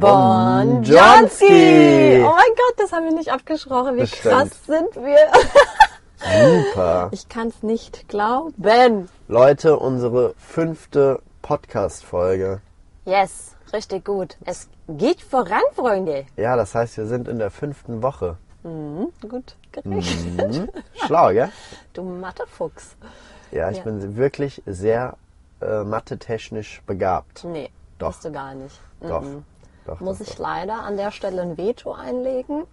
Bonjonski. Oh mein Gott, das haben wir nicht abgesprochen. Wie krass sind wir. Super. Ich kann es nicht glauben. Leute, unsere fünfte Podcast-Folge. Yes, richtig gut. Es geht voran, Freunde. Ja, das heißt, wir sind in der fünften Woche. Mhm, gut gerechnet. Mhm. Schlau, gell? Du Mathefuchs. Ja, ich Ja. bin wirklich sehr äh, mathe-technisch begabt. Nee, Doch. bist du gar nicht. Doch. Mhm. Doch, Muss doch, ich doch. leider an der Stelle ein Veto einlegen?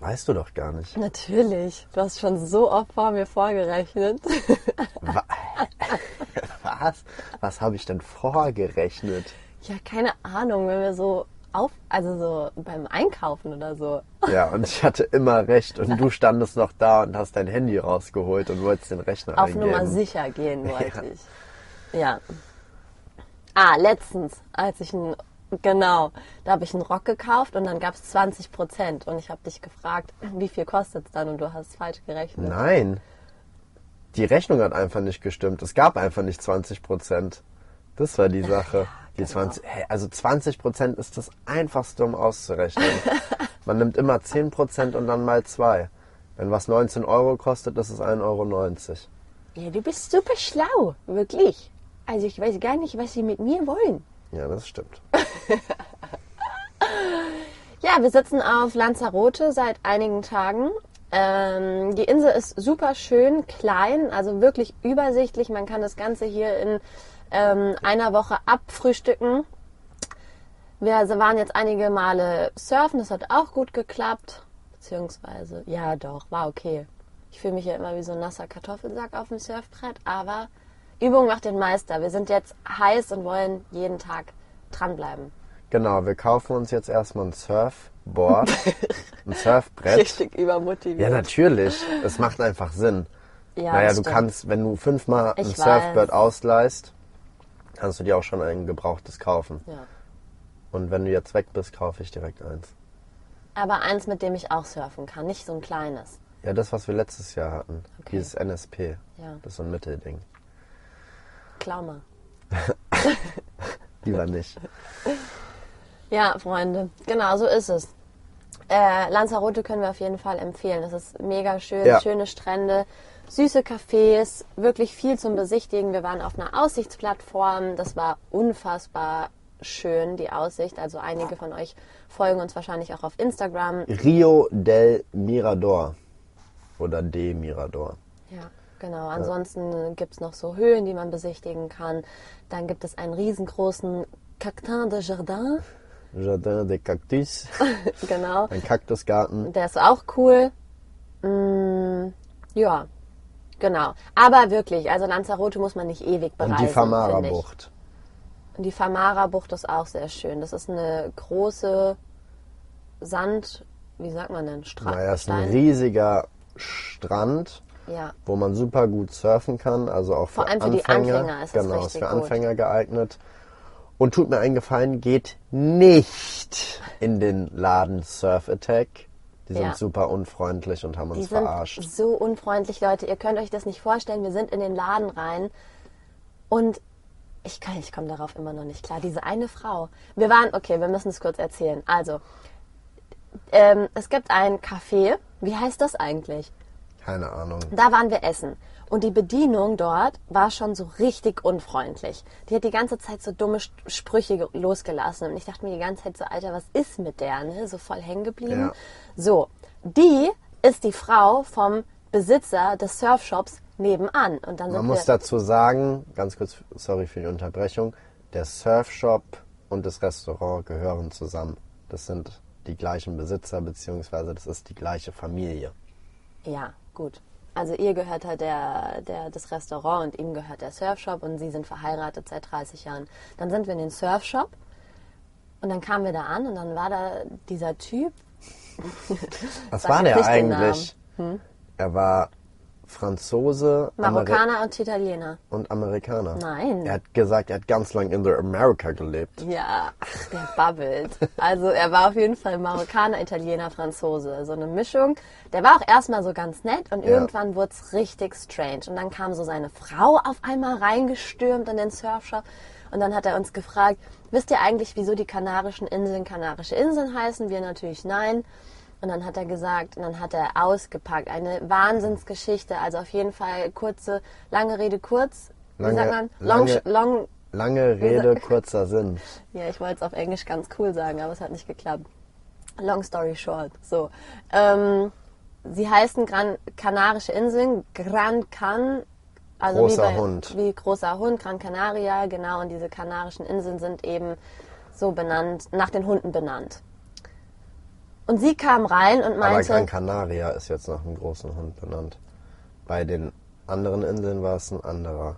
Weißt du doch gar nicht. Natürlich. Du hast schon so oft vor mir vorgerechnet. Wa- Was? Was habe ich denn vorgerechnet? ja, keine Ahnung, wenn wir so auf, also so beim Einkaufen oder so. Ja, und ich hatte immer recht. Und du standest noch da und hast dein Handy rausgeholt und wolltest den Rechner Auf eingeben. Nummer sicher gehen wollte Ja. ich. Ja. Ah, letztens, als ich ein, genau, da habe ich einen Rock gekauft und dann gab es 20 Prozent. Und ich habe dich gefragt, wie viel kostet es dann? Und du hast falsch gerechnet. Nein. Die Rechnung hat einfach nicht gestimmt. Es gab einfach nicht 20 Prozent. Das war die Sache. Die genau. 20, hey, also 20 Prozent ist das einfachste, um auszurechnen. Man nimmt immer 10 Prozent und dann mal zwei. Wenn was 19 Euro kostet, ist es 1,90 Euro. Ja, du bist super schlau, wirklich. Also ich weiß gar nicht, was sie mit mir wollen. Ja, das stimmt. Ja, wir sitzen auf Lanzarote seit einigen Tagen. Ähm, die Insel ist super schön, klein, also wirklich übersichtlich. Man kann das Ganze hier in ähm, einer Woche abfrühstücken. Wir waren jetzt einige Male surfen, das hat auch gut geklappt. Beziehungsweise, ja doch, war okay. Ich fühle mich ja immer wie so ein nasser Kartoffelsack auf dem Surfbrett, aber Übung macht den Meister. Wir sind jetzt heiß und wollen jeden Tag dranbleiben. Genau, wir kaufen uns jetzt erstmal ein Surfboard, ein Surfbrett. Richtig übermotiviert. Ja, natürlich. Es macht einfach Sinn. Ja, naja, du stimmt. kannst, wenn du fünfmal ein Ich Surfboard weiß. ausleihst, kannst du dir auch schon ein gebrauchtes kaufen. Ja. Und wenn du jetzt weg bist, kaufe ich direkt eins. Aber eins, mit dem ich auch surfen kann, nicht so ein kleines. Ja, das, was wir letztes Jahr hatten. Okay. Dieses NSP. Ja. Das ist so ein Mittelding. Klau mal. Lieber nicht. Ja, Freunde, genau so ist es. Äh, Lanzarote können wir auf jeden Fall empfehlen. Das ist mega schön, Ja. schöne Strände, süße Cafés, wirklich viel zum Besichtigen. Wir waren auf einer Aussichtsplattform. Das war unfassbar schön, die Aussicht. Also einige von euch folgen uns wahrscheinlich auch auf Instagram. Rio del Mirador. Oder de Mirador. Ja, genau. Ansonsten gibt es noch so Höhlen, die man besichtigen kann. Dann gibt es einen riesengroßen Cactin de Jardin. Jardin de Cactus. genau. Ein Kaktusgarten. Der ist auch cool. Mm, ja, genau. Aber wirklich, also Lanzarote muss man nicht ewig bereisen. Und die. Famara-Bucht. Die Famara-Bucht ist auch sehr schön. Das ist eine große Sand, wie sagt man denn? Strand. Naja, es ist ein riesiger Strand, Ja, wo man super gut surfen kann. Also auch für Vor allem für die Anfänger. Anfänger ist genau, ist für gut. Anfänger geeignet. Und tut mir einen Gefallen, geht nicht in den Laden Surf Attack. Die sind Ja. super unfreundlich und haben die uns sind verarscht. so unfreundlich, Leute. Ihr könnt euch das nicht vorstellen. Wir sind in den Laden rein und ich, kann- ich komme darauf immer noch nicht klar. Diese eine Frau. Wir waren, okay, wir müssen es kurz erzählen. Also, ähm, es gibt ein Café. Wie heißt das eigentlich? Keine Ahnung. Da waren wir essen. Und die Bedienung dort war schon so richtig unfreundlich. Die hat die ganze Zeit so dumme Sprüche ge- losgelassen. Und ich dachte mir die ganze Zeit so, Alter, was ist mit der? Ne? So voll hängen geblieben. Ja. So, die ist die Frau vom Besitzer des Surfshops nebenan. Und dann Man muss dazu sagen, ganz kurz, sorry für die Unterbrechung, der Surfshop und das Restaurant gehören zusammen. Das sind die gleichen Besitzer, beziehungsweise das ist die gleiche Familie. Ja, gut. Also ihr gehört halt der, der, das Restaurant und ihm gehört der Surfshop und sie sind verheiratet seit 30 Jahren. Dann sind wir in den Surfshop und dann kamen wir da an und dann war da dieser Typ. Was war der eigentlich? Er war Franzose Ameri Marokkaner und Italiener. und Amerikaner. Nein. Er hat gesagt, er hat ganz lang in der Amerika gelebt. Ja, ach, der babbelt. Also er war auf jeden Fall Marokkaner, Italiener, Franzose. So eine Mischung. Der war auch erstmal so ganz nett und Ja. irgendwann wurde es richtig strange. Und dann kam so seine Frau auf einmal reingestürmt in den Surfshop. Und dann hat er uns gefragt, wisst ihr eigentlich, wieso die Kanarischen Inseln Kanarische Inseln heißen? Wir natürlich nein. Und dann hat er gesagt, und dann hat er ausgepackt. Eine Wahnsinnsgeschichte. Also auf jeden Fall kurze, lange Rede kurz. Wie Lange- sagt man? Long, lange- long, Lange Rede, kurzer Sinn. ja, ich wollte es auf Englisch ganz cool sagen, aber es hat nicht geklappt. Long story short. So. Ähm, sie heißen Gran Kanarische Inseln, Gran Can, also Großer wie, bei, Hund. wie großer Hund, Gran Canaria, genau. Und diese Kanarischen Inseln sind eben so benannt, nach den Hunden benannt. Und sie kam rein und Aber meinte, Gran Canaria ist jetzt nach einem großen Hund benannt. Bei den anderen Inseln war es ein anderer.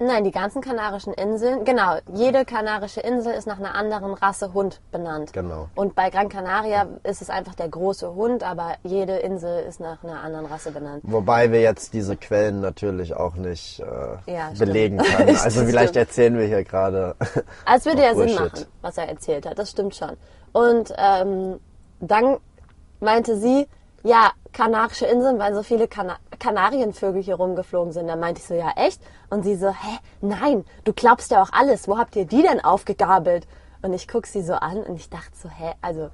Nein, die ganzen Kanarischen Inseln, genau, jede kanarische Insel ist nach einer anderen Rasse Hund benannt. Genau. Und bei Gran Canaria ist es einfach der große Hund, aber jede Insel ist nach einer anderen Rasse benannt. Wobei wir jetzt diese Quellen natürlich auch nicht äh, Ja, stimmt. belegen können. Also vielleicht stimmt. erzählen wir hier gerade. Also es würde ja Sinn machen, was er erzählt hat, das stimmt schon. Und ähm, dann meinte sie, ja, Kanarische Inseln, weil so viele Kana Kanarienvögel hier rumgeflogen sind. Da meinte ich so, ja echt? Und sie so, hä, nein, du glaubst ja auch alles. Wo habt ihr die denn aufgegabelt? Und ich guck sie so an und ich dachte so, hä, also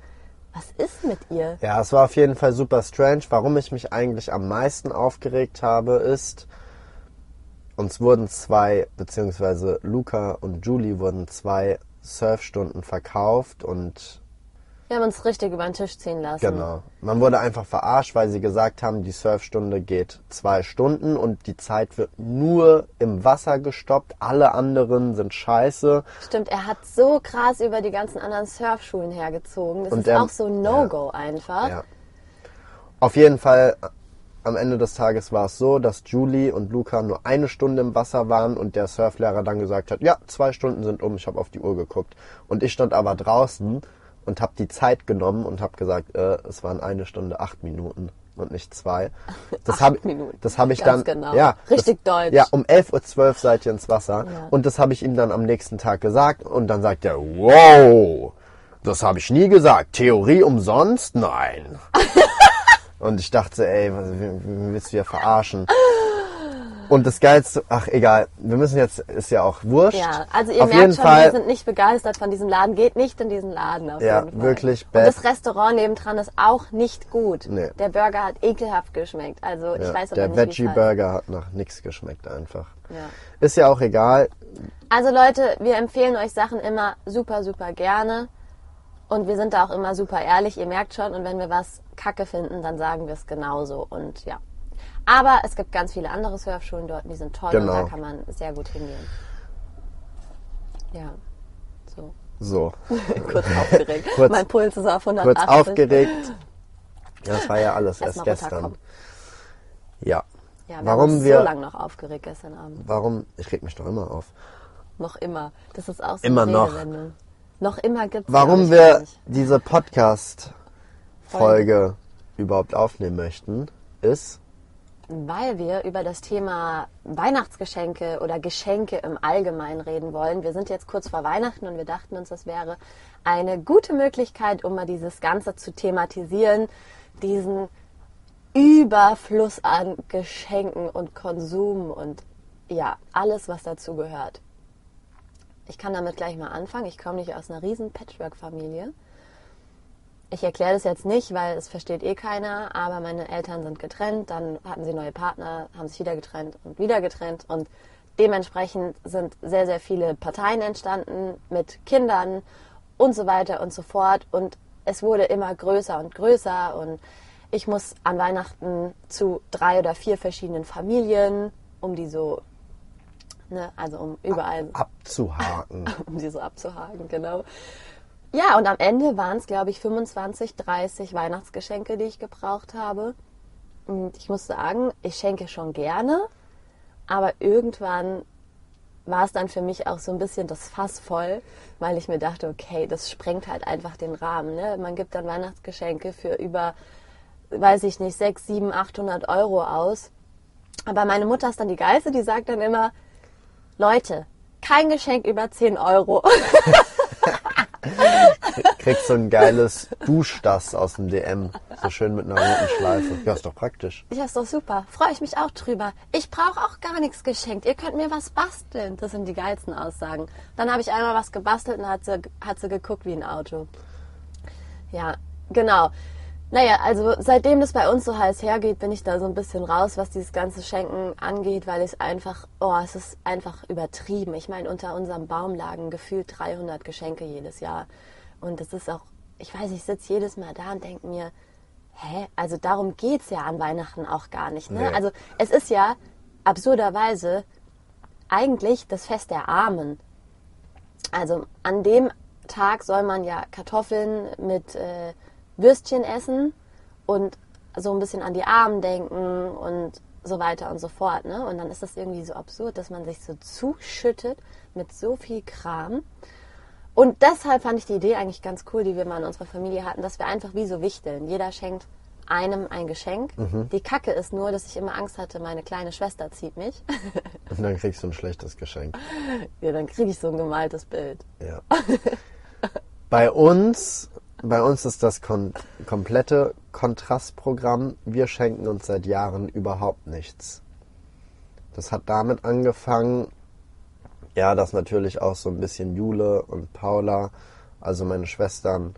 was ist mit ihr? Ja, es war auf jeden Fall super strange. Warum ich mich eigentlich am meisten aufgeregt habe, ist, uns wurden zwei, beziehungsweise Luca und Julie wurden zwei Surfstunden verkauft und Wir haben uns richtig über den Tisch ziehen lassen. genau. Man wurde einfach verarscht, weil sie gesagt haben, die Surfstunde geht zwei Stunden und die Zeit wird nur im Wasser gestoppt. Alle anderen sind scheiße. Stimmt, er hat so krass über die ganzen anderen Surfschulen hergezogen. Das Und ist er- auch so ein No-Go einfach. Ja. Auf jeden Fall, am Ende des Tages war es so, dass Julie und Luca nur eine Stunde im Wasser waren und der Surflehrer dann gesagt hat, ja, zwei Stunden sind um, ich habe auf die Uhr geguckt. Und ich stand aber draußen und habe die Zeit genommen und habe gesagt, äh, es waren eine Stunde acht Minuten und nicht zwei. Das habe das hab ich Ganz dann, genau. ja, Richtig das, deutsch. Ja, um 11.12 Uhr seid ihr ins Wasser Ja. und das habe ich ihm dann am nächsten Tag gesagt und dann sagt er, wow, das habe ich nie gesagt. Theorie umsonst? Nein. Und ich dachte, ey, was, willst du hier verarschen? Und das Geilste, ach egal, wir müssen jetzt, ist ja auch wurscht. Ja, also ihr Auf merkt schon, Fall, wir sind nicht begeistert von diesem Laden. Geht nicht in diesen Laden auf Ja, jeden Fall. wirklich Und bad. das Restaurant nebendran ist auch nicht gut. Nee. Der Burger hat ekelhaft geschmeckt. Also ich ja, weiß aber der nicht, wie es Veggie heißt. Burger hat nach nichts geschmeckt einfach. Ja. Ist ja auch egal. Also Leute, wir empfehlen euch Sachen immer super, super gerne. Und wir sind da auch immer super ehrlich, ihr merkt schon. Und wenn wir was kacke finden, dann sagen wir es genauso. Und ja. Aber es gibt ganz viele andere Surfschulen dort, die sind toll und Genau. da kann man sehr gut hingehen. Ja, so. So, Kurz aufgeregt. Kurz- mein Puls ist auf 180. kurz aufgeregt. Ja, das war ja alles erst Erstmal gestern. Ja. Ja, wir Warum wir- so lange noch aufgeregt gestern Abend. Warum? Ich reg mich doch immer auf. Noch immer. Das ist auch so Immer eine noch. Noch immer gibt's Warum wir diese Podcast-Folge überhaupt aufnehmen möchten, ist, Weil wir über das Thema Weihnachtsgeschenke oder Geschenke im Allgemeinen reden wollen. Wir sind jetzt kurz vor Weihnachten und wir dachten uns, das wäre eine gute Möglichkeit, um mal dieses Ganze zu thematisieren, diesen Überfluss an Geschenken und Konsum und ja, alles, was dazu gehört. Ich kann damit gleich mal anfangen. Ich komme nicht aus einer riesen Patchwork-Familie. Ich erkläre das jetzt nicht, weil es versteht eh keiner, aber meine Eltern sind getrennt, dann hatten sie neue Partner, haben sich wieder getrennt und wieder getrennt und dementsprechend sind sehr, sehr viele Parteien entstanden mit Kindern und so weiter und so fort und es wurde immer größer und größer und ich muss an Weihnachten zu drei oder vier verschiedenen Familien, um die so, ne, also um überall abzuhaken. um sie so abzuhaken, genau. Ja, und am Ende waren es, glaube ich, 25, 30 Weihnachtsgeschenke, die ich gebraucht habe. Und ich muss sagen, ich schenke schon gerne, aber irgendwann war es dann für mich auch so ein bisschen das Fass voll, weil ich mir dachte, okay, das sprengt halt einfach den Rahmen. Ne? Man gibt dann Weihnachtsgeschenke für über, weiß ich nicht, 6, 7, 800 Euro aus. Aber meine Mutter ist dann die Geilste, die sagt dann immer, Leute, kein Geschenk über 10 Euro. Kriegst so ein geiles Duschdas aus dem DM. So schön mit einer roten Schleife. Ja, ist doch praktisch. Ja, ist doch super. Freue ich mich auch drüber. Ich brauche auch gar nichts geschenkt. Ihr könnt mir was basteln. Das sind die geilsten Aussagen. Dann habe ich einmal was gebastelt und hat sie, hat sie geguckt wie ein Auto. Ja, genau. Naja, also seitdem das bei uns so heiß hergeht, bin ich da so ein bisschen raus, was dieses ganze Schenken angeht, weil es einfach, oh, es ist einfach übertrieben. Ich meine, unter unserem Baum lagen gefühlt 300 Geschenke jedes Jahr. Und das ist auch, ich weiß, ich sitze jedes Mal da und denke mir, hä, also darum geht's ja an Weihnachten auch gar nicht. Ne? Nee. Also es ist ja absurderweise eigentlich das Fest der Armen. Also an dem Tag soll man ja Kartoffeln mit äh, Würstchen essen und so ein bisschen an die Armen denken und so weiter und so fort. Ne? Und dann ist das irgendwie so absurd, dass man sich so zuschüttet mit so viel Kram. Und deshalb fand ich die Idee eigentlich ganz cool, die wir mal in unserer Familie hatten, dass wir einfach wie so wichteln. Jeder schenkt einem ein Geschenk. Die Kacke ist nur, dass ich immer Angst hatte, meine kleine Schwester zieht mich. Und dann kriegst du ein schlechtes Geschenk. ja, dann kriege ich so ein gemaltes Bild. Ja. Bei uns, bei uns ist das kon komplette Kontrastprogramm. Wir schenken uns seit Jahren überhaupt nichts. Das hat damit angefangen, ja, dass natürlich auch so ein bisschen Jule und Paula, also meine Schwestern,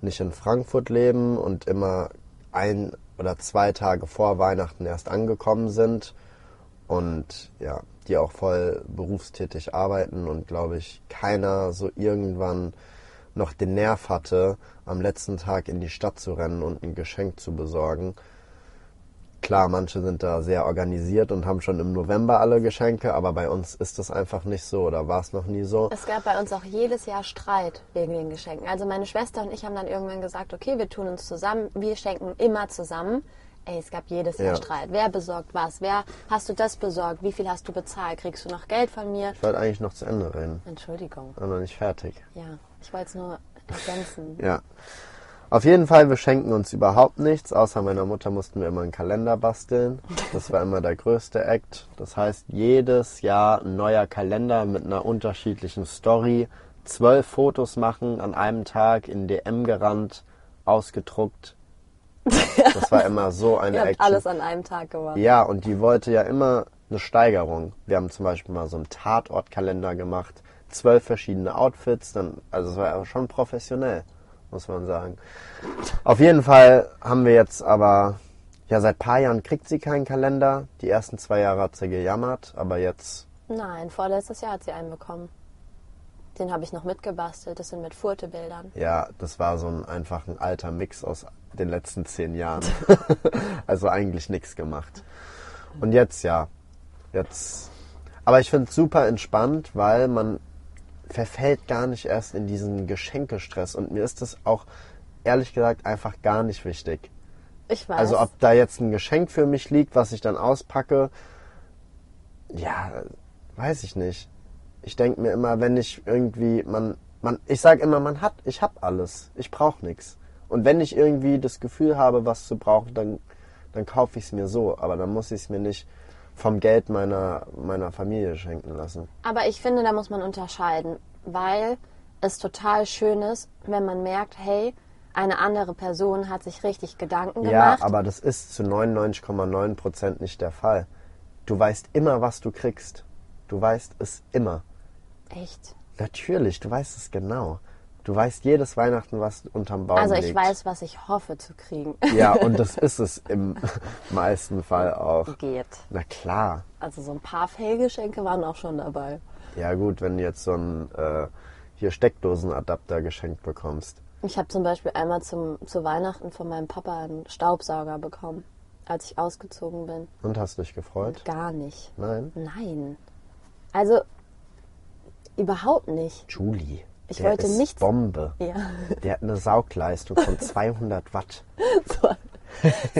nicht in Frankfurt leben und immer ein oder zwei Tage vor Weihnachten erst angekommen sind und ja, die auch voll berufstätig arbeiten und glaube ich keiner so irgendwann noch den Nerv hatte, am letzten Tag in die Stadt zu rennen und ein Geschenk zu besorgen. Klar, manche sind da sehr organisiert und haben schon im November alle Geschenke, aber bei uns ist das einfach nicht so oder war es noch nie so. Es gab bei uns auch jedes Jahr Streit wegen den Geschenken. Also meine Schwester und ich haben dann irgendwann gesagt, okay, wir tun uns zusammen, wir schenken immer zusammen. Ey, es gab jedes Jahr Ja. Streit. Wer besorgt was? Wer hast du das besorgt? Wie viel hast du bezahlt? Kriegst du noch Geld von mir? Ich wollte eigentlich noch zu Ende reden, Entschuldigung. aber noch nicht fertig. Ja, ich wollte es nur ergänzen. Ja. Auf jeden Fall, wir schenken uns überhaupt nichts. Außer meiner Mutter mussten wir immer einen Kalender basteln. Das war immer der größte Act. Das heißt, jedes Jahr ein neuer Kalender mit einer unterschiedlichen Story. Zwölf Fotos machen an einem Tag in DM gerannt, ausgedruckt. Das war immer so eine Ihr habt Action. alles an einem Tag gemacht. Ja, und die wollte ja immer eine Steigerung. Wir haben zum Beispiel mal so einen Tatortkalender gemacht, zwölf verschiedene Outfits, dann, also es war aber schon professionell, muss man sagen. Auf jeden Fall haben wir jetzt aber, ja, seit paar Jahren kriegt sie keinen Kalender. Die ersten zwei Jahre hat sie gejammert, aber jetzt, Nein, vorletztes Jahr hat sie einen bekommen. Den habe ich noch mitgebastelt. Das sind mit Furtebildern. ja, das war so ein einfach ein alter Mix aus den letzten zehn Jahren. also eigentlich nichts gemacht. Und jetzt ja, jetzt. Aber ich finde es super entspannt, weil man verfällt gar nicht erst in diesen Geschenkestress. Und mir ist das auch ehrlich gesagt einfach gar nicht wichtig. Ich weiß. Also ob da jetzt ein Geschenk für mich liegt, was ich dann auspacke, ja, weiß ich nicht. Ich denke mir immer, wenn ich irgendwie, man, man, ich sage immer, man hat, ich hab alles, ich brauche nichts. Und wenn ich irgendwie das Gefühl habe, was zu brauchen, dann, dann kaufe ich es mir so. Aber dann muss ich es mir nicht vom Geld meiner, meiner Familie schenken lassen. Aber ich finde, da muss man unterscheiden, weil es total schön ist, wenn man merkt, hey, eine andere Person hat sich richtig Gedanken Ja, gemacht. aber das ist zu 99,9 Prozent nicht der Fall. Du weißt immer, was du kriegst. Du weißt es immer. Echt. Natürlich, du weißt es genau. Du weißt jedes Weihnachten, was unterm Baum Also liegt. ich weiß, was ich hoffe zu kriegen. Ja, und das ist es im meisten Fall auch. Geht. Na klar. Also so ein paar Fehlgeschenke waren auch schon dabei. Ja gut, wenn du jetzt so einen äh, hier Steckdosenadapter geschenkt bekommst. Ich habe zum Beispiel einmal zum, zu Weihnachten von meinem Papa einen Staubsauger bekommen, als ich ausgezogen bin. Und hast dich gefreut? Gar nicht. Nein? Nein. Also überhaupt nicht. Julie. Ich der wollte ist nichts- Bombe. Ja. Der hat eine Saugleistung von 200 Watt. so,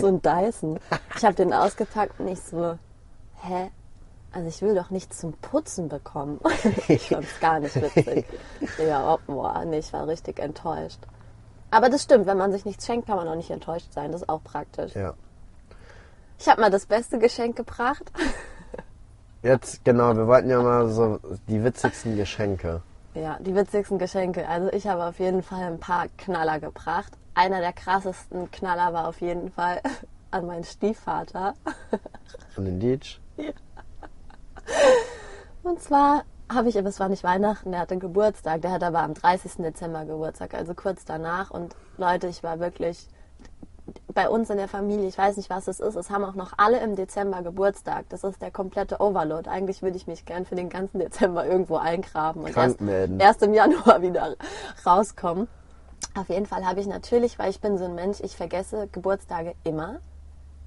so ein Dyson. Ich habe den ausgepackt und ich so, hä? Also ich will doch nichts zum Putzen bekommen. ich fand's gar nicht witzig. Ja, oh, boah, nee, ich war richtig enttäuscht. Aber das stimmt, wenn man sich nichts schenkt, kann man auch nicht enttäuscht sein. Das ist auch praktisch. Ja. Ich habe mal das beste Geschenk gebracht. Jetzt, genau, wir wollten ja mal so die witzigsten Geschenke. Ja, die witzigsten Geschenke. Also ich habe auf jeden Fall ein paar Knaller gebracht. Einer der krassesten Knaller war auf jeden Fall an meinen Stiefvater. An den Deitch. Und zwar habe ich, es war nicht Weihnachten, der hatte Geburtstag. Der hatte aber am 30. Dezember Geburtstag, also kurz danach. Und Leute, ich war wirklich bei uns in der Familie, ich weiß nicht, was es ist, es haben auch noch alle im Dezember Geburtstag. Das ist der komplette Overload. Eigentlich würde ich mich gern für den ganzen Dezember irgendwo eingraben und erst, erst im Januar wieder rauskommen. Auf jeden Fall habe ich natürlich, weil ich bin so ein Mensch, ich vergesse Geburtstage immer.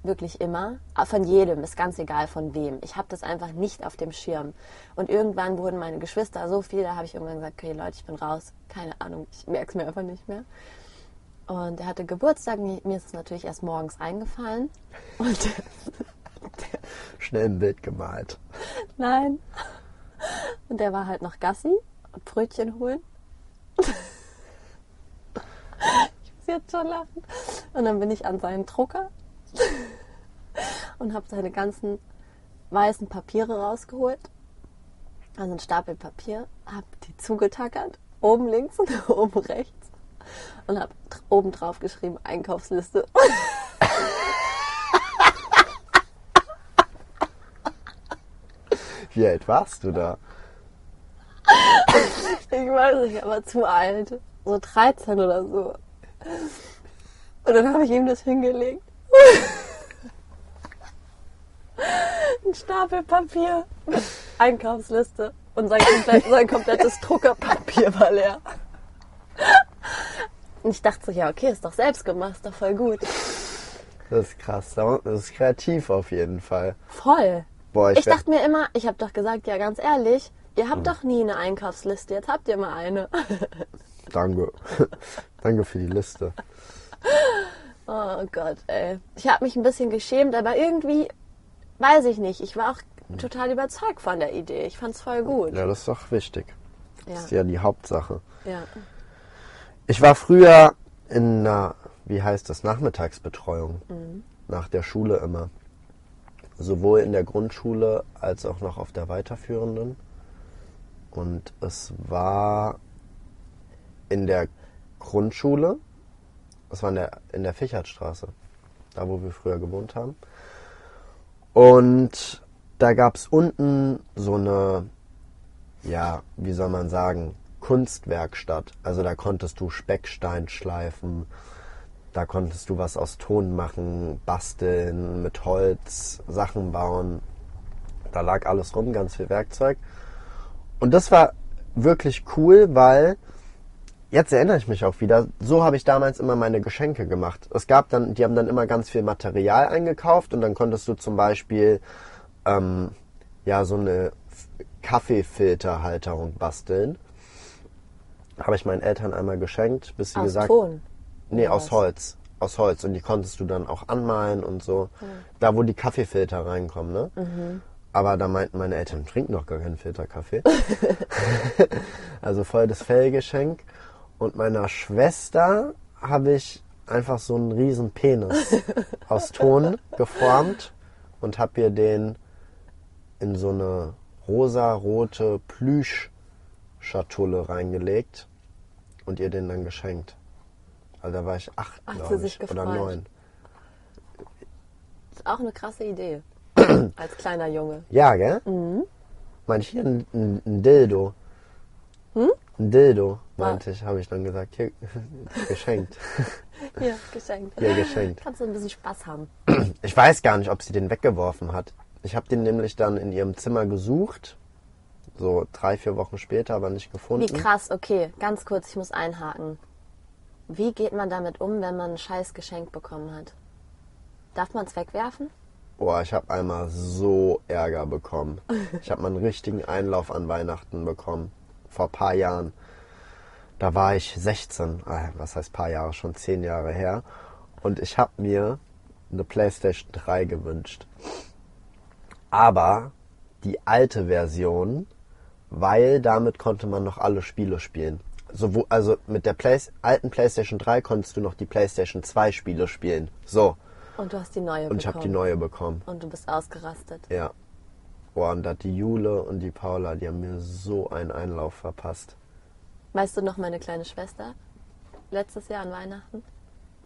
Wirklich immer. Von jedem, ist ganz egal von wem. Ich habe das einfach nicht auf dem Schirm. Und irgendwann wurden meine Geschwister so viel, da habe ich irgendwann gesagt, okay Leute, ich bin raus. Keine Ahnung, ich merke es mir einfach nicht mehr. Und er hatte Geburtstag, mir ist es natürlich erst morgens eingefallen. Und Schnell ein Bild gemalt. nein. Und der war halt noch Gassi und Brötchen holen. Ich muss jetzt schon lachen. Und dann bin ich an seinen Drucker und habe seine ganzen weißen Papiere rausgeholt. Also ein Stapel Papier, habe die zugetackert, oben links und oben rechts. Und habe oben drauf geschrieben Einkaufsliste. Wie alt warst du da? Ich weiß nicht, aber zu alt. So 13 oder so. Und dann habe ich ihm das hingelegt. Ein Stapel Papier mit Einkaufsliste. Und sein, komplett, sein komplettes Druckerpapier war leer. Und ich dachte so, ja, okay, ist doch selbst gemacht, ist doch voll gut. Das ist krass. Das ist kreativ auf jeden Fall. Voll. Boah, ich, Ich dachte mir immer, ich habe doch gesagt, ja, ganz ehrlich, ihr habt doch nie eine Einkaufsliste, jetzt habt ihr mal eine. Danke. Danke für die Liste. Oh Gott, ey. Ich habe mich ein bisschen geschämt, aber irgendwie, weiß ich nicht, ich war auch total überzeugt von der Idee. Ich fand's voll gut. Ja, das ist doch wichtig. Das Ja. ist ja die Hauptsache. ja. Ich war früher in einer, wie heißt das, Nachmittagsbetreuung. Nach der Schule immer. Sowohl in der Grundschule als auch noch auf der weiterführenden. Und es war in der Grundschule, es war in der, in der Fichertstraße, da wo wir früher gewohnt haben. Und da gab es unten so eine, ja, wie soll man sagen, Kunstwerkstatt. Also da konntest du Speckstein schleifen, da konntest du was aus Ton machen, basteln, mit Holz, Sachen bauen. Da lag alles rum, ganz viel Werkzeug. Und das war wirklich cool, weil jetzt erinnere ich mich auch wieder, so habe ich damals immer meine Geschenke gemacht. Es gab dann, die haben dann immer ganz viel Material eingekauft und dann konntest du zum Beispiel ähm, ja so eine Kaffeefilterhalterung basteln. Habe ich meinen Eltern einmal geschenkt, bis sie Aus gesagt Ton. Nee, Oder aus was? Holz. Aus Holz. Und die konntest du dann auch anmalen und so. Da, wo die Kaffeefilter reinkommen, ne? Mhm. Aber da meinten meine Eltern, trinken doch gar keinen Filterkaffee. also voll das Fellgeschenk. Und meiner Schwester habe ich einfach so einen riesen Penis aus Ton geformt und habe ihr den in so eine rosa-rote Plüschschatulle reingelegt und ihr den dann geschenkt. Also da war ich acht, glaube ich, oder neun. ist auch eine krasse Idee. Als kleiner Junge. Ja, gell? Mhm. Meinte ich hier ein, ein, ein Dildo. Hm? Ein Dildo, Ah. meinte ich, habe ich dann gesagt. Hier, geschenkt. Hier, geschenkt. Hier, geschenkt. Kannst du ein bisschen Spaß haben. Ich weiß gar nicht, ob sie den weggeworfen hat. Ich habe den nämlich dann in ihrem Zimmer gesucht. So drei, vier Wochen später, aber nicht gefunden. Wie krass, okay, ganz kurz, ich muss einhaken. Wie geht man damit um, wenn man ein scheiß Geschenk bekommen hat? Darf man es wegwerfen? Boah, ich habe einmal so Ärger bekommen. Ich habe mal einen richtigen Einlauf an Weihnachten bekommen. Vor ein paar Jahren. Da war ich 16. Ah, Was heißt paar Jahre? Schon zehn Jahre her. Und ich habe mir eine PlayStation 3 gewünscht. Aber die alte Version, weil damit konnte man noch alle Spiele spielen. Sowo- also mit der Play alten PlayStation 3 konntest du noch die PlayStation 2 Spiele spielen. So. Und du hast die neue Und ich habe die bekommen. neue bekommen. Und du bist ausgerastet. Ja. Boah, und da hat die Jule und die Paula, die haben mir so einen Einlauf verpasst. Weißt du noch meine kleine Schwester? Letztes Jahr an Weihnachten.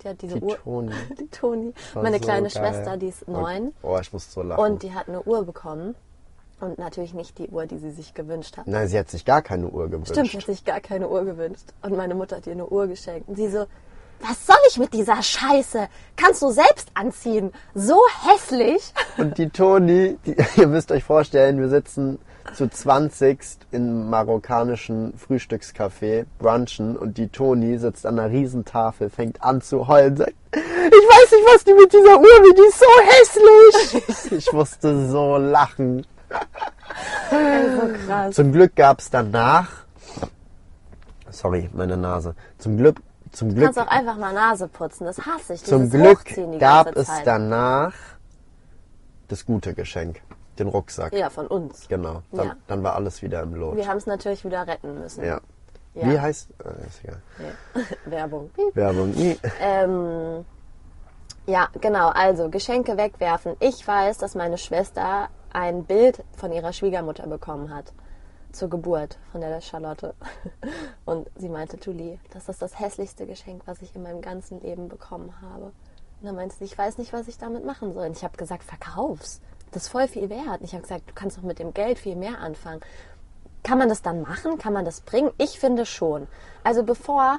Die hat diese Die Uhr. Toni. Die Toni. Meine so kleine geil. Schwester, die ist neun. Oh, ich muss so lachen. Und die hat eine Uhr bekommen. Und natürlich nicht die Uhr, die sie sich gewünscht hat. Nein, sie hat sich gar keine Uhr gewünscht. Stimmt, sie hat sich gar keine Uhr gewünscht. Und meine Mutter hat ihr eine Uhr geschenkt. Und sie so, was soll ich mit dieser Scheiße? Kannst du selbst anziehen. So hässlich. Und die Toni, die, ihr müsst euch vorstellen, wir sitzen zu 20 im marokkanischen Frühstückscafé, brunchen, und die Toni sitzt an einer Riesentafel, fängt an zu heulen, sagt, ich weiß nicht, was die mit dieser Uhr will, die ist so hässlich. Ich musste so lachen. Ey, so krass. Zum Glück gab's danach, sorry, meine Nase, zum Glück, zum Du Glück, kannst auch einfach mal Nase putzen. Das hasse ich. zum Glück gab es danach das gute Geschenk, den Rucksack. Ja, von uns. Genau, dann, Ja. dann war alles wieder im Lot. Wir haben es natürlich wieder retten müssen. Ja. Ja. Wie heißt. Äh, ist egal. Nee. Werbung. Werbung. Ähm, ja, genau. Also Geschenke wegwerfen. Ich weiß, dass meine Schwester ein Bild von ihrer Schwiegermutter bekommen hat zur Geburt von der Charlotte. Und sie meinte, Julie, das ist das hässlichste Geschenk, was ich in meinem ganzen Leben bekommen habe. Und dann meinte sie, ich weiß nicht, was ich damit machen soll. Und ich habe gesagt, verkauf's. Das ist voll viel wert. Und ich habe gesagt, du kannst doch mit dem Geld viel mehr anfangen. Kann man das dann machen? Kann man das bringen? Ich finde schon. Also bevor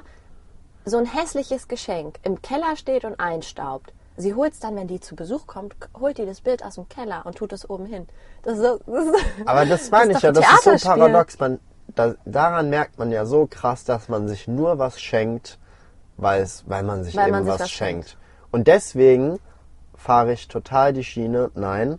so ein hässliches Geschenk im Keller steht und einstaubt, sie holt es dann, wenn die zu Besuch kommt, holt die das Bild aus dem Keller und tut es oben hin. Das ist, so- das ist, Aber das meine ich ja, das ist so paradox. Man, da, daran merkt man ja so krass, dass man sich nur was schenkt, weil, es, weil man sich Weil eben man sich was schenkt. schenkt. Und deswegen fahre ich total die Schiene, nein,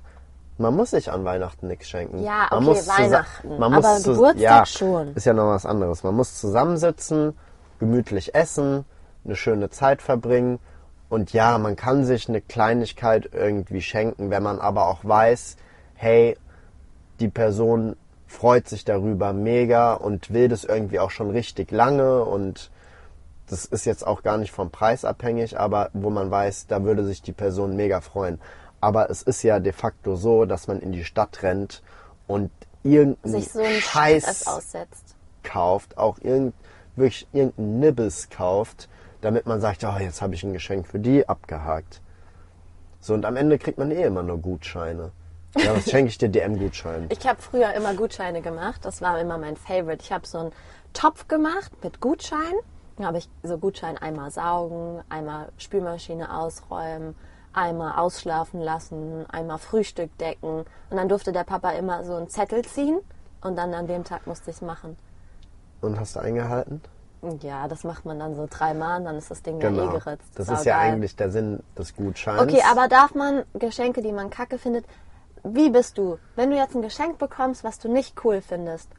man muss sich an Weihnachten nichts schenken. Ja, man okay, muss zusa- Weihnachten. Man muss Aber Geburtstag ja, schon. Ist ja noch was anderes. Man muss zusammensitzen, gemütlich essen, eine schöne Zeit verbringen. Und ja, man kann sich eine Kleinigkeit irgendwie schenken, wenn man aber auch weiß, hey, die Person freut sich darüber mega und will das irgendwie auch schon richtig lange und das ist jetzt auch gar nicht vom Preis abhängig, aber wo man weiß, da würde sich die Person mega freuen. Aber es ist ja de facto so, dass man in die Stadt rennt und irgendeinen so ein Scheiß kauft, auch irgend, wirklich irgendeinen Nibbes kauft, damit man sagt, oh, jetzt habe ich ein Geschenk für die abgehakt. So, und am Ende kriegt man eh immer nur Gutscheine. Ja, was schenke ich dir? DM-Gutschein. Ich habe früher immer Gutscheine gemacht. Das war immer mein Favorite. Ich habe so einen Topf gemacht mit Gutschein. Da habe ich so Gutschein einmal saugen, einmal Spülmaschine ausräumen, einmal ausschlafen lassen, einmal Frühstück decken. Und dann durfte der Papa immer so einen Zettel ziehen und dann an dem Tag musste ich es machen. Und hast du eingehalten? Ja, das macht man dann so dreimal und dann ist das Ding ja eh Genau. geritzt. Das ist ja Saugeil. eigentlich der Sinn des Gutscheins. Okay, aber darf man Geschenke, die man kacke findet, wie bist du? Wenn du jetzt ein Geschenk bekommst, was du nicht cool findest,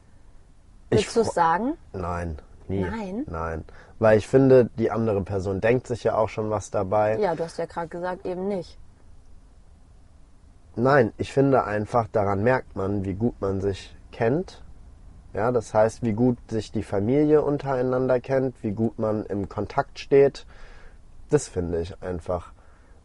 willst du es sagen? Nein, nie. Nein? Nein. Weil ich finde, die andere Person denkt sich ja auch schon was dabei. Ja, du hast ja gerade gesagt, eben nicht. Nein, ich finde einfach, daran merkt man, wie gut man sich kennt. Ja, das heißt, wie gut sich die Familie untereinander kennt, wie gut man im Kontakt steht. Das finde ich einfach.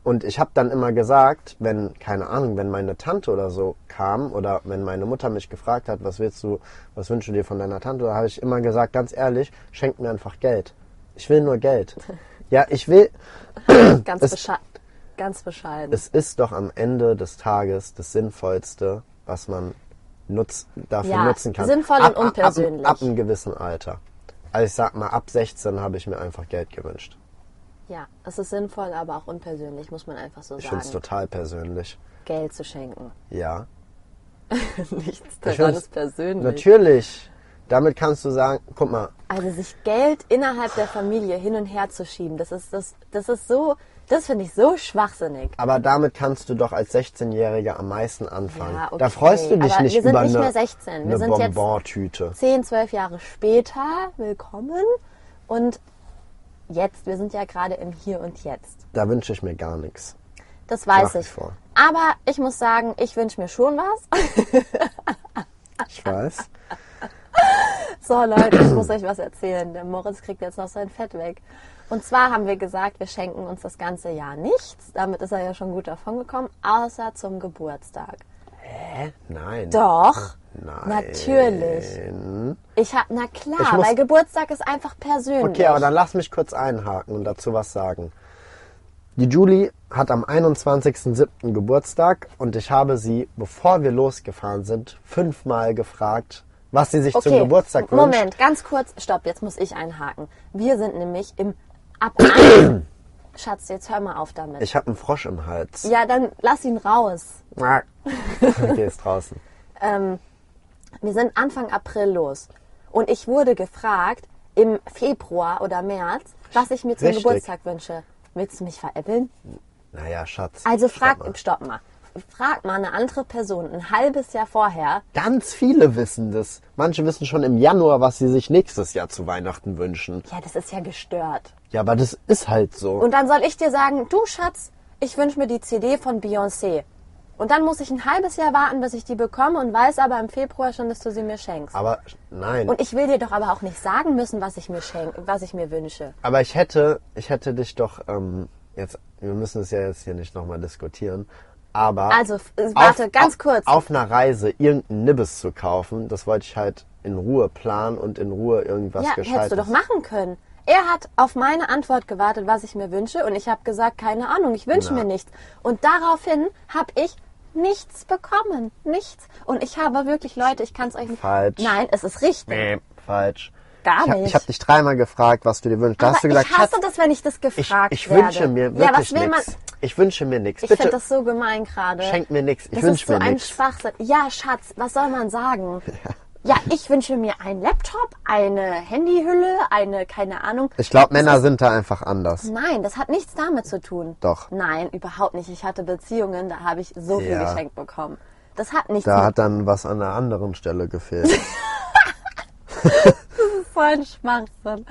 Und ich habe dann immer gesagt, wenn, keine Ahnung, wenn meine Tante oder so kam oder wenn meine Mutter mich gefragt hat, was willst du, was wünschst du dir von deiner Tante, da habe ich immer gesagt, ganz ehrlich, schenk mir einfach Geld. Ich will nur Geld. Ja, ich will, Ganz, Es- besche ganz bescheiden. es ist doch am Ende des Tages das Sinnvollste, was man nutz, dafür Ja, nutzen kann. sinnvoll und ab, ab, unpersönlich. Ab, ab einem gewissen Alter. Also ich sag mal, ab 16 habe ich mir einfach Geld gewünscht. ja, es ist sinnvoll, aber auch unpersönlich, muss man einfach so Ich finde es sagen. total persönlich. Geld zu schenken. Ja. Nichts Ich daran ist persönlich. Natürlich. Damit kannst du sagen, guck mal, Also sich Geld innerhalb der Familie hin und her zu schieben, das ist das, das ist so, das finde ich so schwachsinnig. aber damit kannst du doch als 16-Jähriger am meisten anfangen. Ja, okay, Da freust du dich aber nicht wir sind über nicht eine, mehr 16. Wir eine sind jetzt- Bonbon-Tüte. 10, 12 Jahre später, willkommen. Und jetzt, wir sind ja gerade im Hier und Jetzt. Da wünsche ich mir gar nichts. Das weiß Nach ich. vor. Aber ich muss sagen, ich wünsche mir schon was. Ich weiß. So Leute, ich muss euch was erzählen. Der Moritz kriegt jetzt noch sein Fett weg. Und zwar haben wir gesagt, wir schenken uns das ganze Jahr nichts. Damit ist er ja schon gut davon gekommen, außer zum Geburtstag. Hä? Nein. Doch. Nein. Natürlich. Ich hab, na Ich klar, muss- weil Geburtstag ist einfach persönlich. Okay, aber dann lass mich kurz einhaken und dazu was sagen. Die Julie hat am 21.07. Geburtstag und ich habe sie, bevor wir losgefahren sind, fünfmal gefragt, was sie sich zum Geburtstag wünscht. Moment, ganz kurz, stopp, jetzt muss ich einhaken. Wir sind nämlich im ab ein- Schatz, jetzt hör mal auf damit. Ich habe einen Frosch im Hals. ja, dann lass ihn raus. Okay, ist draußen. Ähm, wir sind Anfang April los und ich wurde gefragt im Februar oder März, was ich mir zum Richtig. Geburtstag wünsche. Willst du mich veräppeln? Naja, Schatz. Also stopp frag, mal. stopp mal. Frag mal eine andere Person ein halbes Jahr vorher. Ganz viele wissen das. Manche wissen schon im Januar, was sie sich nächstes Jahr zu Weihnachten wünschen. Ja, das ist ja gestört. Ja, aber das ist halt so. Und dann soll ich dir sagen, du Schatz, ich wünsche mir die CD von Beyoncé. Und dann muss ich ein halbes Jahr warten, bis ich die bekomme und weiß aber im Februar schon, dass du sie mir schenkst. aber nein. Und ich will dir doch aber auch nicht sagen müssen, was ich mir schenk, was ich mir wünsche. Aber ich hätte, ich hätte dich doch ähm, jetzt, wir müssen es ja jetzt hier nicht nochmal diskutieren, aber Also, äh, warte, ganz auf, kurz. Auf einer Reise irgendeinen Nibbes zu kaufen, das wollte ich halt in Ruhe planen und in Ruhe irgendwas ja, Gescheites. hättest du doch machen können. Er hat auf meine Antwort gewartet, was ich mir wünsche, und ich habe gesagt, keine Ahnung, ich wünsche mir nichts. Und daraufhin habe ich nichts bekommen, nichts. Und ich habe wirklich, Leute, ich kann es euch nicht. Falsch. Nein, es ist richtig. Nee, falsch. Gar ich nicht. Ich habe dich dreimal gefragt, was du dir wünschst. Da hast du gesagt, ich hasse Schatz, das, wenn ich das ich, gefragt ich werde. wünsche mir ja, wirklich was will man? nichts. Ich wünsche mir nichts. Ich finde das so gemein gerade. schenk mir nichts. Ich Das ist wünsche so mir ein nichts. Schwachsinn. Ja, Schatz, was soll man sagen? Ja, ich wünsche mir einen Laptop, eine Handyhülle, eine, keine Ahnung. Ich glaube, Männer sind da einfach anders. Nein, das hat nichts damit zu tun. Doch. Nein, überhaupt nicht. Ich hatte Beziehungen, da habe ich so viel Ja. geschenkt bekommen. Das hat nichts Da hat dann was an einer anderen Stelle gefehlt. voll ein Schwachsinn.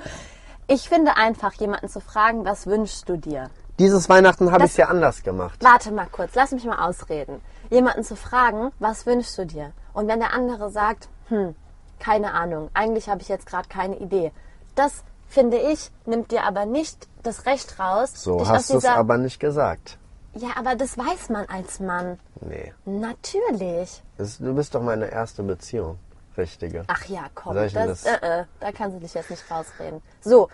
Ich finde einfach, jemanden zu fragen, was wünschst du dir? Dieses Weihnachten habe ich es ja anders gemacht. Warte mal kurz, lass mich mal ausreden. Jemanden zu fragen, was wünschst du dir? Und wenn der andere sagt, hm, keine Ahnung, eigentlich habe ich jetzt gerade keine Idee. Das, finde ich, nimmt dir aber nicht das Recht raus, So hast du es aber nicht gesagt. ja, aber das weiß man als Mann. Nee. Natürlich. Du bist doch meine erste Beziehung. Richtige. Ach ja, komm, das, das- äh, äh, da kannst du dich jetzt nicht rausreden. So,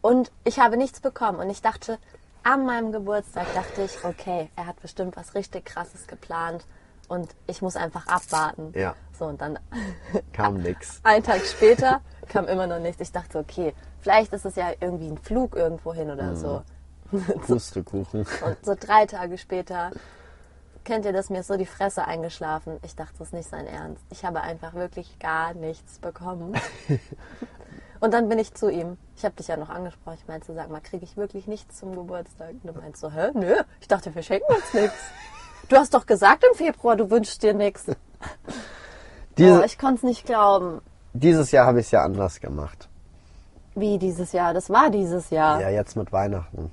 und ich habe nichts bekommen und ich dachte, an meinem Geburtstag dachte ich, okay, er hat bestimmt was richtig krasses geplant und ich muss einfach abwarten. Ja. So, und dann Kam nix. einen Tag später kam immer noch nichts. Ich dachte, okay, vielleicht ist es ja irgendwie ein Flug irgendwo hin oder Mhm. so. Pustekuchen. Und so drei Tage später, kennt ihr das, mir ist so die Fresse eingeschlafen. Ich dachte, das ist nicht sein Ernst. Ich habe einfach wirklich gar nichts bekommen. Und dann bin ich zu ihm. Ich habe dich ja noch angesprochen. Ich meinte, sag mal, kriege ich wirklich nichts zum Geburtstag? Und du meinst so, hä? Nö, ich dachte, wir schenken uns nichts. Du hast doch gesagt im Februar, du wünschst dir nichts. Diese, Oh, ich konnte es nicht glauben. dieses Jahr habe ich es ja anders gemacht. Wie dieses Jahr? Das war dieses Jahr. Ja, jetzt mit Weihnachten.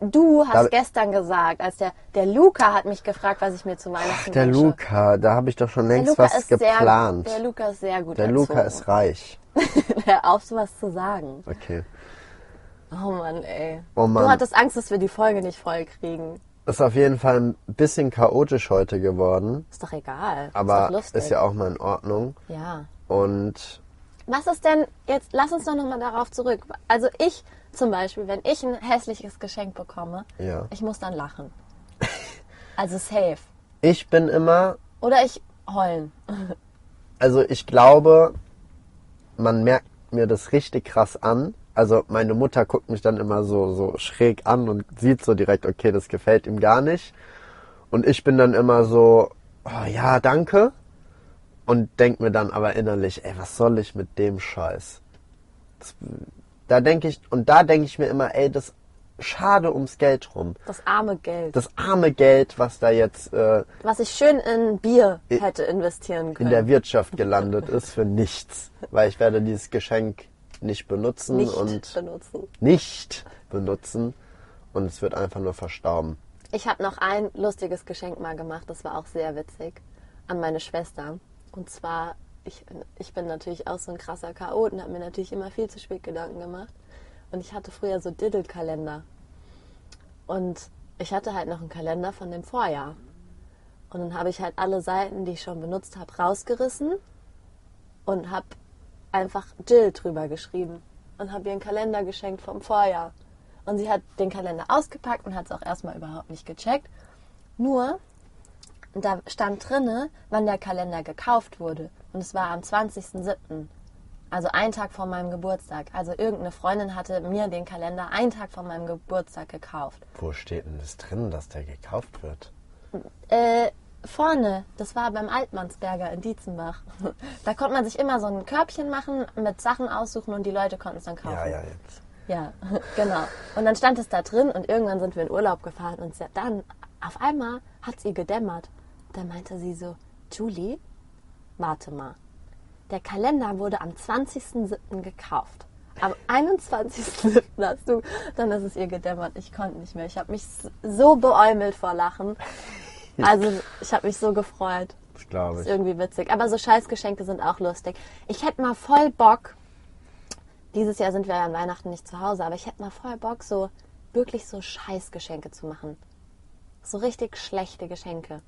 Du hast Da- gestern gesagt, als der, der Luca hat mich gefragt, was ich mir zu Weihnachten Der wünsche. Luca, da habe ich doch schon Der längst Luca was ist sehr, geplant. der Luca ist sehr gut Der Luca erzogen. ist reich. Hör auf, sowas zu sagen. Okay. Oh Mann, ey. Oh Mann. Du hattest Angst, dass wir die Folge nicht voll kriegen. Ist auf jeden Fall ein bisschen chaotisch heute geworden. Ist doch egal. ist Aber lustig. ist ja auch mal in Ordnung. Ja. Und Was ist denn, jetzt lass uns doch nochmal darauf zurück. Also ich zum Beispiel, wenn ich ein hässliches Geschenk bekomme, Ja. ich muss dann lachen. Also safe. ich bin immer, Oder ich heulen. also ich glaube, man merkt mir das richtig krass an. Also meine Mutter guckt mich dann immer so, so schräg an und sieht so direkt, okay, das gefällt ihm gar nicht. Und ich bin dann immer so, oh, ja, danke. Und denk mir dann aber innerlich, ey, was soll ich mit dem Scheiß? Das, da denke ich, und da denke ich mir immer, ey, das schade ums Geld rum. Das arme Geld. Das arme Geld, was da jetzt äh, was ich schön in Bier hätte investieren in können. der Wirtschaft gelandet ist, für nichts. Weil ich werde dieses Geschenk nicht benutzen nicht und benutzen. nicht benutzen. Und es wird einfach nur verstauben. Ich habe noch ein lustiges Geschenk mal gemacht, das war auch sehr witzig, an meine Schwester. Und zwar, ich, ich bin natürlich auch so ein krasser Chaot und habe mir natürlich immer viel zu spät Gedanken gemacht. Und ich hatte früher so Diddle-Kalender. Und ich hatte halt noch einen Kalender von dem Vorjahr. Und dann habe ich halt alle Seiten, die ich schon benutzt habe, rausgerissen und habe einfach Jill drüber geschrieben und habe ihr einen Kalender geschenkt vom Vorjahr. Und sie hat den Kalender ausgepackt und hat es auch erstmal überhaupt nicht gecheckt. Nur, da stand drinne, wann der Kalender gekauft wurde. Und es war am 20.07. Also ein Tag vor meinem Geburtstag. Also irgendeine Freundin hatte mir den Kalender einen Tag vor meinem Geburtstag gekauft. Wo steht denn das drin, dass der gekauft wird? Äh, vorne, das war beim Altmannsberger in Dietzenbach. Da konnte man sich immer so ein Körbchen machen, mit Sachen aussuchen und die Leute konnten es dann kaufen. Ja, ja, jetzt. Ja, genau. Und dann stand es da drin und irgendwann sind wir in Urlaub gefahren und dann auf einmal hat sie gedämmert. Da meinte sie so, Julie, warte mal. Der Kalender wurde am 20.07. gekauft. Am 21.07. hast du, dann ist es ihr gedämmert. Ich konnte nicht mehr. Ich habe mich so beäumelt vor Lachen. Also ich habe mich so gefreut. Das glaube Ist ich. irgendwie witzig. Aber so Scheißgeschenke sind auch lustig. Ich hätte mal voll Bock, dieses Jahr sind wir ja an Weihnachten nicht zu Hause, aber ich hätte mal voll Bock, so wirklich so Scheißgeschenke zu machen. So richtig schlechte Geschenke.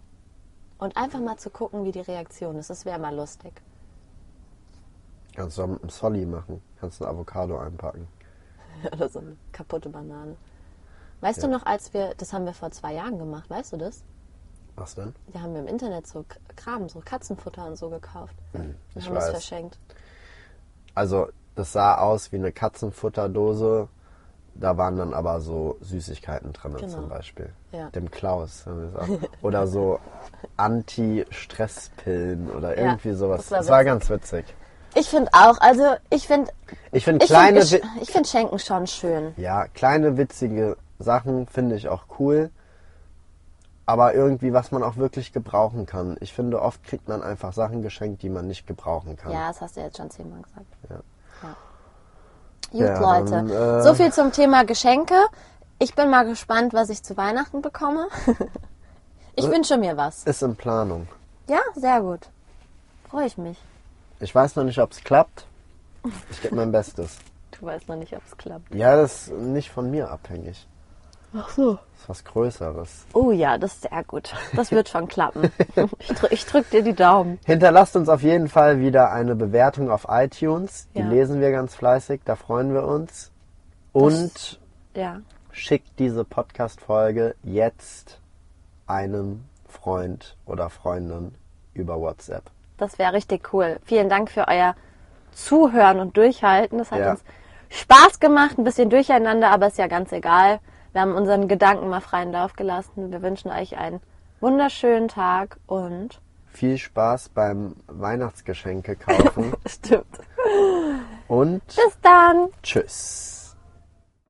Und einfach mal zu gucken, wie die Reaktion ist. Das wäre mal lustig. Kannst du auch mit einem Solly machen. Kannst ein Avocado einpacken. Oder so eine kaputte Banane. Weißt du noch, als wir, das haben wir vor zwei Jahren gemacht, weißt du das? Was denn? Da haben wir im Internet so Kram, so Katzenfutter und so gekauft. Und Hm, ich haben es weiß. verschenkt. Also, das sah aus wie eine Katzenfutterdose. Da waren dann aber so Süßigkeiten drin Genau. zum Beispiel. Ja. Dem Klaus. haben wir gesagt. Oder so Anti-Stresspillen oder Ja, irgendwie sowas. das war Das war ganz witzig. Ich finde auch, also ich finde Ich finde kleine, ich find Schenken schon schön. ja, kleine witzige Sachen finde ich auch cool. Aber irgendwie, was man auch wirklich gebrauchen kann. Ich finde, oft kriegt man einfach Sachen geschenkt, die man nicht gebrauchen kann. Ja, das hast du jetzt schon zehnmal gesagt. Ja. Ja. Gut, Ja, Leute. dann, äh, so viel zum Thema Geschenke. Ich bin mal gespannt, was ich zu Weihnachten bekomme. ich Äh. wünsche mir was. Ist in Planung. Ja, sehr gut. Freue ich mich. Ich weiß noch nicht, ob es klappt. Ich gebe mein Bestes. Du weißt noch nicht, ob es klappt. Ja, das ist nicht von mir abhängig. Ach so. Das ist was Größeres. Oh ja, das ist sehr gut. Das wird schon klappen. Ich, drück, ich drück dir die Daumen. Hinterlasst uns auf jeden Fall wieder eine Bewertung auf iTunes. Die Ja. lesen wir ganz fleißig, da freuen wir uns. Und Ja. schickt diese Podcast-Folge jetzt einem Freund oder Freundin über WhatsApp. Das wäre richtig cool. Vielen Dank für euer Zuhören und Durchhalten. Das hat Ja. uns Spaß gemacht, ein bisschen durcheinander, aber ist ja ganz egal. Wir haben unseren Gedanken mal freien Lauf gelassen. Wir wünschen euch einen wunderschönen Tag und Viel Spaß beim Weihnachtsgeschenke kaufen stimmt. und Bis dann. tschüss.